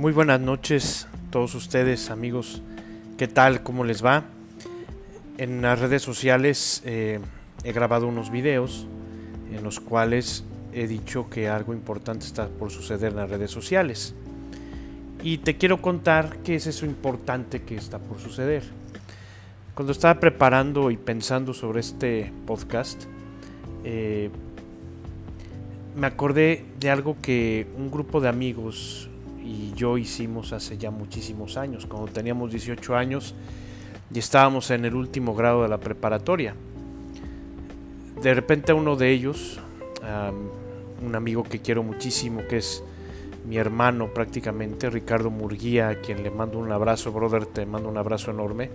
Muy buenas noches todos ustedes amigos, ¿qué tal? ¿Cómo les va? En las redes sociales eh, he grabado unos videos en los cuales he dicho que algo importante está por suceder en las redes sociales. Y te quiero contar qué es eso importante que está por suceder. Cuando estaba preparando y pensando sobre este podcast, eh, me acordé de algo que un grupo de amigos y yo hicimos hace ya muchísimos años, cuando teníamos 18 años y estábamos en el último grado de la preparatoria. De repente uno de ellos, un amigo que quiero muchísimo, que es mi hermano prácticamente, Ricardo Murguía, a quien le mando un abrazo, brother, te mando un abrazo enorme,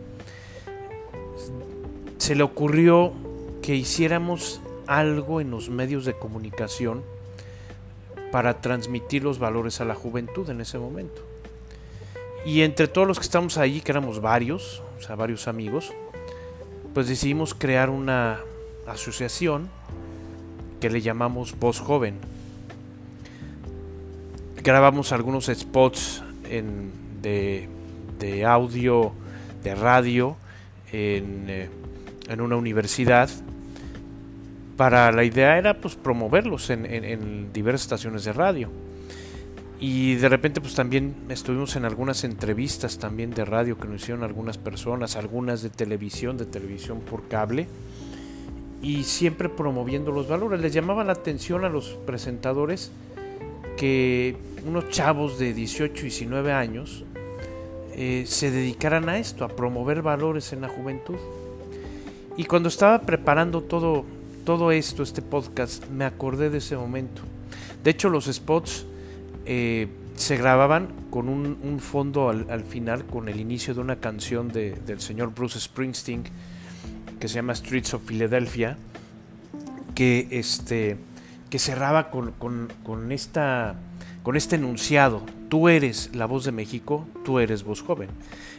se le ocurrió que hiciéramos algo en los medios de comunicación para transmitir los valores a la juventud en ese momento. Y entre todos los que estamos ahí, que éramos varios, o sea, varios amigos, pues decidimos crear una asociación que le llamamos Voz Joven. Grabamos algunos spots de, audio, de radio, en, eh, en una universidad para la idea era pues promoverlos en, diversas estaciones de radio. Y de repente pues también estuvimos en algunas entrevistas también de radio que nos hicieron algunas personas, algunas de televisión, de televisión por cable, y siempre promoviendo los valores. Les llamaba la atención a los presentadores que unos chavos de 18, 19 años eh, se dedicaran a esto, a promover valores en la juventud. Y cuando estaba preparando todo todo esto, este podcast, me acordé de ese momento. De hecho, los spots eh, se grababan con un, fondo al, final, con el inicio de una canción del señor Bruce Springsteen, que se llama Streets of Philadelphia, que, este, que cerraba con, con, esta, con este enunciado, tú eres la voz de México, tú eres voz joven.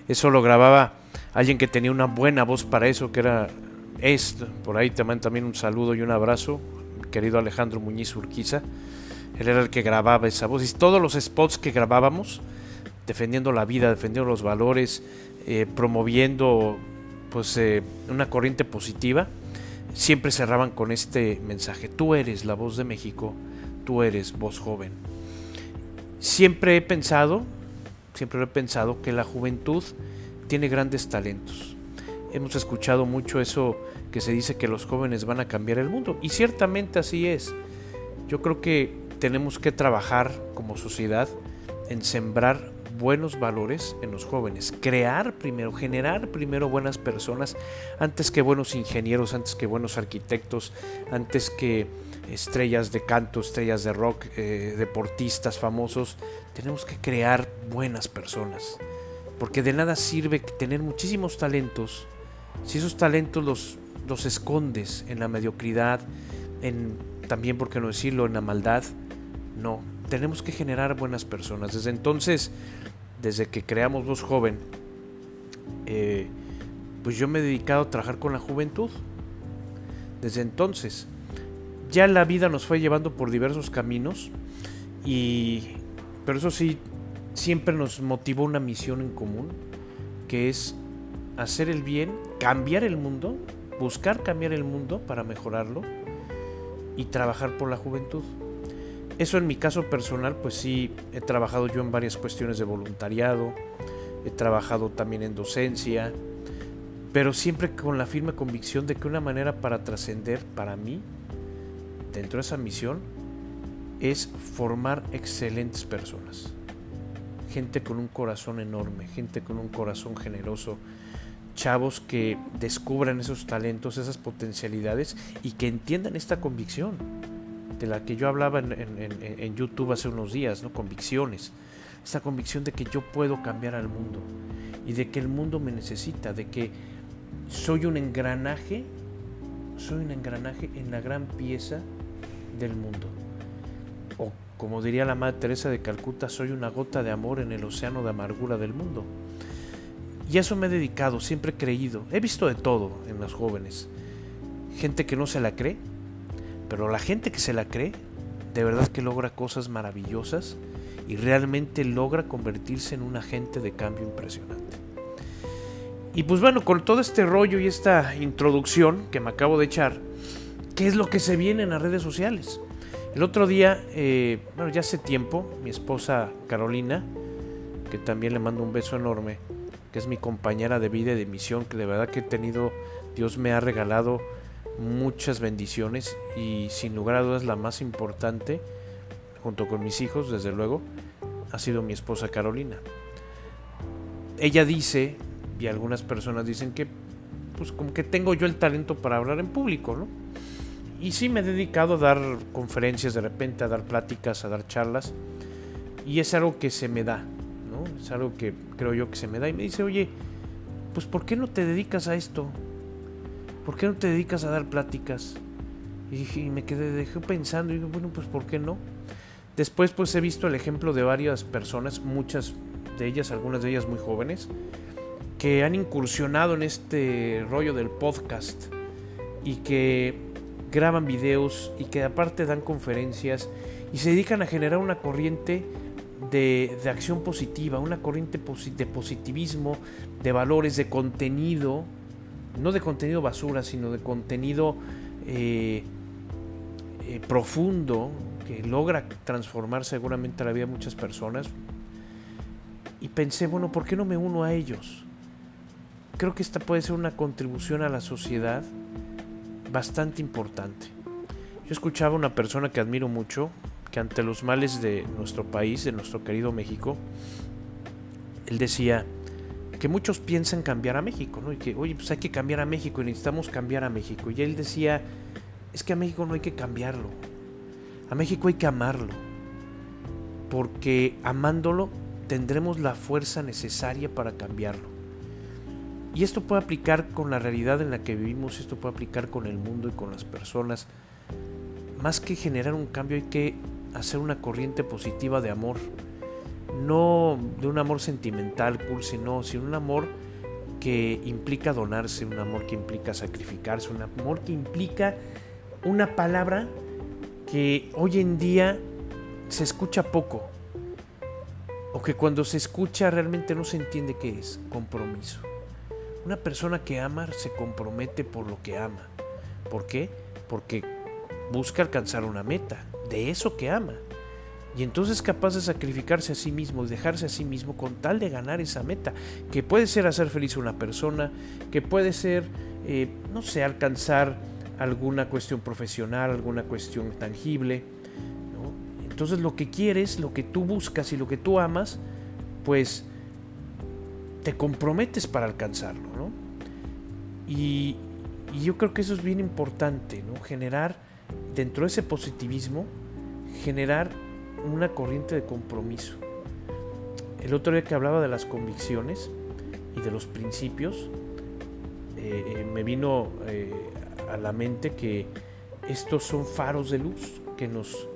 Eso lo grababa alguien que tenía una buena voz para eso, que era por ahí te mando también un saludo y un abrazo, querido Alejandro Muñiz Urquiza. Él era el que grababa esa voz. Y todos los spots que grabábamos, defendiendo la vida, defendiendo los valores, eh, promoviendo pues eh, una corriente positiva, siempre cerraban con este mensaje. Tú eres la voz de México, tú eres voz joven. Siempre he pensado, siempre he pensado que la juventud tiene grandes talentos hemos escuchado mucho eso que se dice que los jóvenes van a cambiar el mundo. Y ciertamente así es. Yo creo que tenemos que trabajar como sociedad en sembrar buenos valores en los jóvenes, crear primero, generar primero buenas personas antes que buenos ingenieros, antes que buenos arquitectos, antes que estrellas de canto, estrellas de rock, eh, deportistas famosos. Tenemos que crear buenas personas, porque de nada sirve tener muchísimos talentos si esos talentos los, los escondes en la mediocridad, en también, por qué no decirlo, en la maldad, no, tenemos que generar buenas personas. Desde entonces, desde que creamos Voz Joven, eh, pues yo me he dedicado a trabajar con la juventud. Desde entonces, ya la vida nos fue llevando por diversos caminos, y, pero eso sí, siempre nos motivó una misión en común, que es hacer el bien, cambiar el mundo, buscar cambiar el mundo para mejorarlo y trabajar por la juventud. Eso en mi caso personal, pues sí, he trabajado yo en varias cuestiones de voluntariado, he trabajado también en docencia, pero siempre con la firme convicción de que una manera para trascender para mí, dentro de esa misión, es formar excelentes personas. Gente con un corazón enorme, gente con un corazón generoso, chavos que descubran esos talentos, esas potencialidades y que entiendan esta convicción de la que yo hablaba en, YouTube hace unos días, ¿no? Convicciones. Esta convicción de que yo puedo cambiar al mundo y de que el mundo me necesita, de que soy un engranaje, soy un engranaje en la gran pieza del mundo. O como diría la Madre Teresa de Calcuta, soy una gota de amor en el océano de amargura del mundo. Y a eso me he dedicado, siempre he creído. He visto de todo en los jóvenes. Gente que no se la cree, pero la gente que se la cree, de verdad que logra cosas maravillosas y realmente logra convertirse en un agente de cambio impresionante. Y pues bueno, con todo este rollo y esta introducción que me acabo de echar, ¿qué es lo que se viene en las redes sociales? El otro día, eh, bueno, ya hace tiempo, mi esposa Carolina, que también le mando un beso enorme, que es mi compañera de vida y de misión, que de verdad que he tenido, Dios me ha regalado muchas bendiciones y sin lugar a dudas la más importante, junto con mis hijos, desde luego, ha sido mi esposa Carolina. Ella dice, y algunas personas dicen que, pues como que tengo yo el talento para hablar en público, ¿no? Y sí me he dedicado a dar conferencias de repente, a dar pláticas, a dar charlas, y es algo que se me da. Es algo que creo yo que se me da. Y me dice, oye, pues ¿por qué no te dedicas a esto? ¿por qué no te dedicas a dar pláticas? Y, me quedé dejé pensando y dije, bueno, pues ¿por qué no? Después pues he visto el ejemplo de varias personas, muchas de ellas, algunas de ellas muy jóvenes, que han incursionado en este rollo del podcast y que graban videos y que aparte dan conferencias y se dedican a generar una corriente de, acción positiva, una corriente de positivismo, de valores, de contenido no de contenido basura, sino de contenido eh, eh, profundo que logra transformar seguramente la vida de muchas personas. Y pensé, bueno, ¿por qué no me uno a ellos? Creo que esta puede ser una contribución a la sociedad bastante importante. Yo escuchaba a una persona que admiro mucho, ante los males de nuestro país, de nuestro querido México, él decía, que muchos piensan cambiar a México, ¿no? Y que, oye, pues hay que cambiar a México y necesitamos cambiar a México. Y él decía, es que a México no hay que cambiarlo, a México hay que amarlo, porque amándolo tendremos la fuerza necesaria para cambiarlo. Y esto puede aplicar con la realidad en la que vivimos, esto puede aplicar con el mundo y con las personas. Más que generar un cambio hay que hacer una corriente positiva de amor no de un amor sentimental, cursi, no, sino un amor que implica donarse, un amor que implica sacrificarse, un amor que implica una palabra que hoy en día se escucha poco, o que cuando se escucha realmente no se entiende qué es, compromiso. Una persona que ama se compromete por lo que ama. ¿Por qué? Porque busca alcanzar una meta de eso que ama. Y entonces es capaz de sacrificarse a sí mismo y dejarse a sí mismo con tal de ganar esa meta, que puede ser hacer feliz a una persona, que puede ser, eh, no sé, alcanzar alguna cuestión profesional, alguna cuestión tangible. Entonces lo que quieres, lo que tú buscas y lo que tú amas, pues te comprometes para alcanzarlo. Y, y yo creo que eso es bien importante, ¿no? generar dentro de ese positivismo, generar una corriente de compromiso. El otro día que hablaba de las convicciones y de los principios, eh, eh, me vino eh, a la mente que estos son faros de luz que nos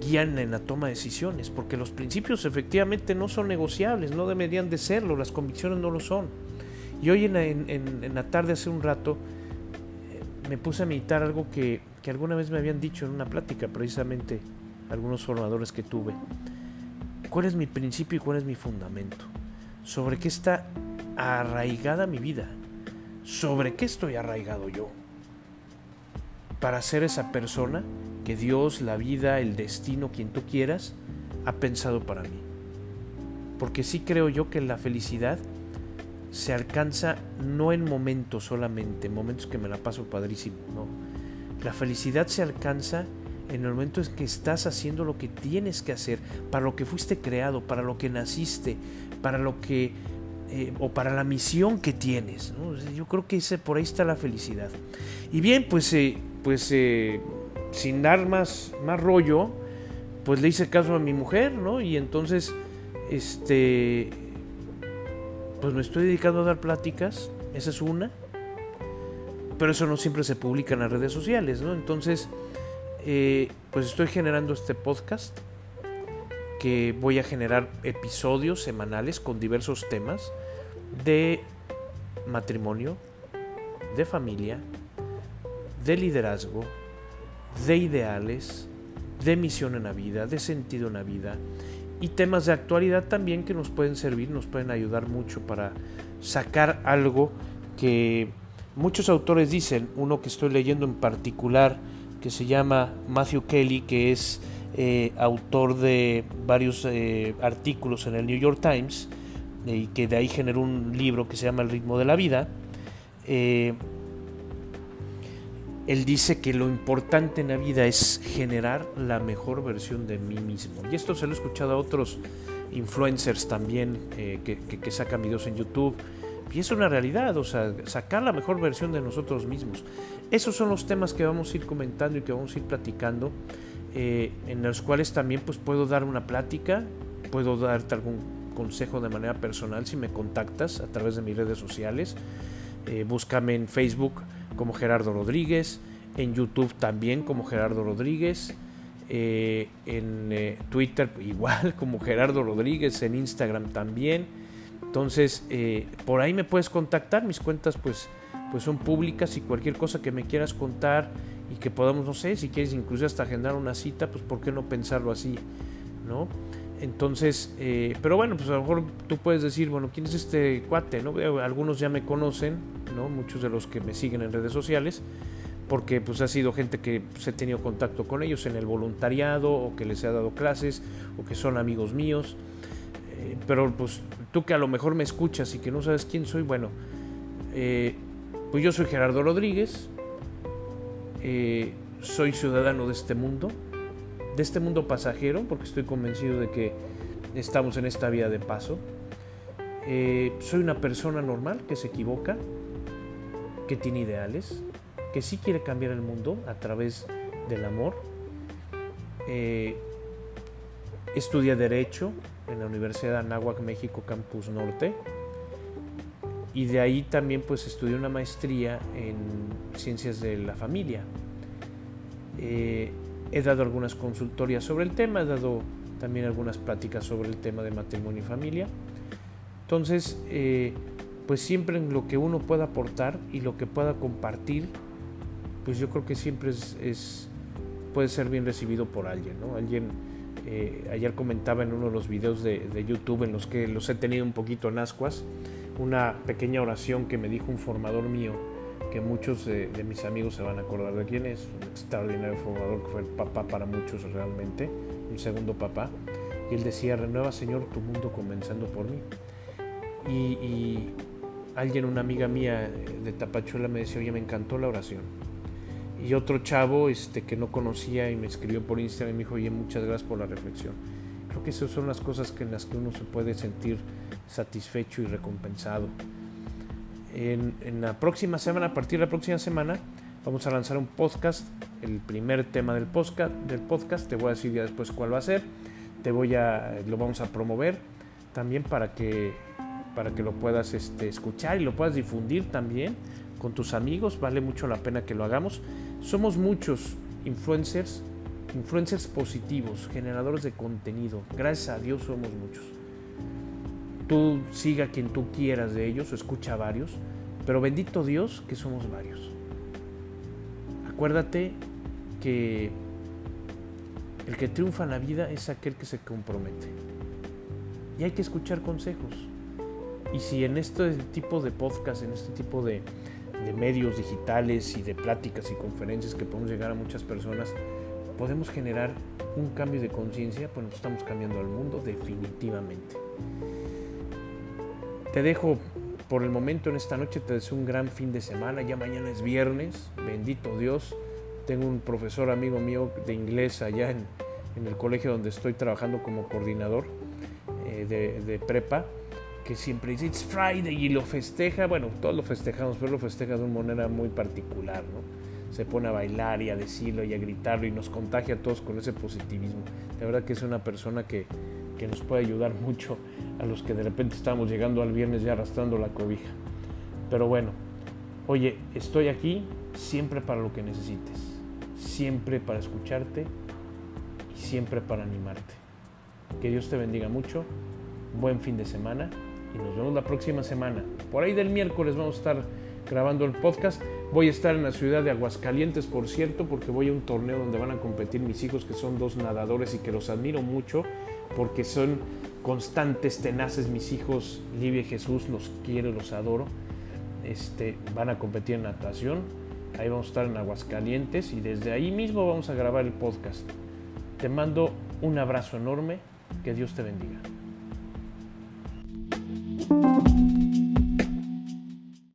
guían en la toma de decisiones, porque los principios efectivamente no son negociables, no deberían de serlo, las convicciones no lo son. Y hoy en, en la tarde, hace un rato, me puse a meditar algo que, que alguna vez me habían dicho en una plática precisamente algunos formadores que tuve. ¿Cuál es mi principio y cuál es mi fundamento? ¿Sobre qué está arraigada mi vida? ¿Sobre qué estoy arraigado yo? Para ser esa persona que Dios, la vida, el destino, quien tú quieras, ha pensado para mí. Porque sí creo yo que la felicidad se alcanza no en momentos solamente, en momentos que me la paso padrísimo, no. La felicidad se alcanza en el momento en que estás haciendo lo que tienes que hacer, para lo que fuiste creado, para lo que naciste, para lo que eh, o para la misión que tienes. Yo creo que por ahí está la felicidad. Y bien, pues, eh, pues eh, sin dar más, más rollo, pues le hice caso a mi mujer, ¿no? Y entonces, este, pues me estoy dedicando a dar pláticas, esa es una, pero eso no siempre se publica en las redes sociales, ¿no? Entonces, eh, pues estoy generando este podcast que voy a generar episodios semanales con diversos temas de matrimonio, de familia, de liderazgo, de ideales, de misión en la vida, de sentido en la vida, y temas de actualidad también que nos pueden servir, nos pueden ayudar mucho para sacar algo que muchos autores dicen, uno que estoy leyendo en particular, que se llama Matthew Kelly, que es eh, autor de varios eh, artículos en el New York Times, eh, y que de ahí generó un libro que se llama El ritmo de la vida. él dice que lo importante en la vida es generar la mejor versión de mí mismo. Y esto se lo he escuchado a otros influencers también que, que sacan videos en YouTube y es una realidad, o sea, sacar la mejor versión de nosotros mismos. Esos son los temas que vamos a ir comentando y que vamos a ir platicando, eh, en los cuales también pues puedo dar una plática, puedo darte algún consejo de manera personal si me contactas a través de mis redes sociales. Eh, búscame en Facebook como Gerardo Rodríguez, en YouTube también como Gerardo Rodríguez, eh, en Twitter igual como Gerardo Rodríguez, en Instagram también entonces, eh, por ahí me puedes contactar, mis cuentas pues, pues son públicas y cualquier cosa que me quieras contar y que podamos, no sé, si quieres incluso hasta agendar una cita, pues por qué no pensarlo así, ¿no? Entonces, eh, pero bueno, pues a lo mejor tú puedes decir, bueno, ¿quién es este cuate? ¿no? Algunos ya me conocen, ¿no? Muchos de los que me siguen en redes sociales, porque pues ha sido gente que pues, he tenido contacto con ellos en el voluntariado o que les he dado clases o que son amigos míos. Eh, pero pues tú que a lo mejor me escuchas y que no sabes quién soy, bueno, eh, pues yo soy Gerardo Rodríguez, eh, soy ciudadano de este mundo, de este mundo pasajero, porque estoy convencido de que estamos en esta vía de paso. soy una persona normal que se equivoca, que tiene ideales, que sí quiere cambiar el mundo a través del amor. Estudia derecho, en la Universidad de Anáhuac, México, Campus Norte. Y de ahí también pues estudié una maestría en ciencias de la familia. Eh, he dado algunas consultorías sobre el tema, he dado también algunas pláticas sobre el tema de matrimonio y familia. Entonces, eh, pues siempre en lo que uno pueda aportar y lo que pueda compartir, pues yo creo que siempre es, puede ser bien recibido por alguien, ¿no? Alguien eh, ayer comentaba en uno de los videos de, YouTube en los que los he tenido un poquito en ascuas, una pequeña oración que me dijo un formador mío, que muchos de, mis amigos se van a acordar de quién es, un extraordinario formador que fue el papá para muchos realmente, un segundo papá, y él decía, renueva Señor tu mundo comenzando por mí. Y, alguien, una amiga mía de Tapachuela me decía, oye, me encantó la oración y otro chavo este, que no conocía y me escribió por Instagram y me dijo, oye, muchas gracias por la reflexión. Creo que esas son las cosas que en las que uno se puede sentir satisfecho y recompensado. En, la próxima semana, a partir de la próxima semana, vamos a lanzar un podcast, el primer tema del podcast, del podcast, te voy a decir ya después cuál va a ser, te voy a, lo vamos a promover también para que, para que lo puedas este, escuchar y lo puedas difundir también con tus amigos, vale mucho la pena que lo hagamos. Somos muchos influencers, influencers positivos, generadores de contenido. Gracias a Dios somos muchos. Tú siga quien tú quieras de ellos o escucha varios, pero bendito Dios que somos varios. Acuérdate que el que triunfa en la vida es aquel que se compromete. Y hay que escuchar consejos. Y si en este tipo de podcast, en este tipo de, de medios digitales y de pláticas y conferencias que podemos llegar a muchas personas, podemos generar un cambio de conciencia, pues estamos cambiando al mundo definitivamente. Te dejo por el momento en esta noche, te deseo un gran fin de semana, ya mañana es viernes, bendito Dios. Tengo un profesor amigo mío de inglés allá en, el colegio donde estoy trabajando como coordinador eh, de, de prepa que siempre dice It's Friday y lo festeja, bueno, todos lo festejamos, pero lo festeja de una manera muy particular, ¿no? Se pone a bailar y a decirlo y a gritarlo y nos contagia a todos con ese positivismo. De verdad que es una persona que, que nos puede ayudar mucho a los que de repente estamos llegando al viernes ya arrastrando la cobija. Pero bueno, oye, estoy aquí siempre para lo que necesites, siempre para escucharte y siempre para animarte. Que Dios te bendiga mucho, buen fin de semana y nos vemos la próxima semana. Por ahí del miércoles vamos a estar grabando el podcast. Voy a estar en la ciudad de Aguascalientes, por cierto, porque voy a un torneo donde van a competir mis hijos, que son dos nadadores y que los admiro mucho, porque son constantes, tenaces mis hijos, Livia y Jesús, los quiero, los adoro. Este, van a competir en natación, ahí vamos a estar en Aguascalientes y desde ahí mismo vamos a grabar el podcast. Te mando un abrazo enorme, que Dios te bendiga.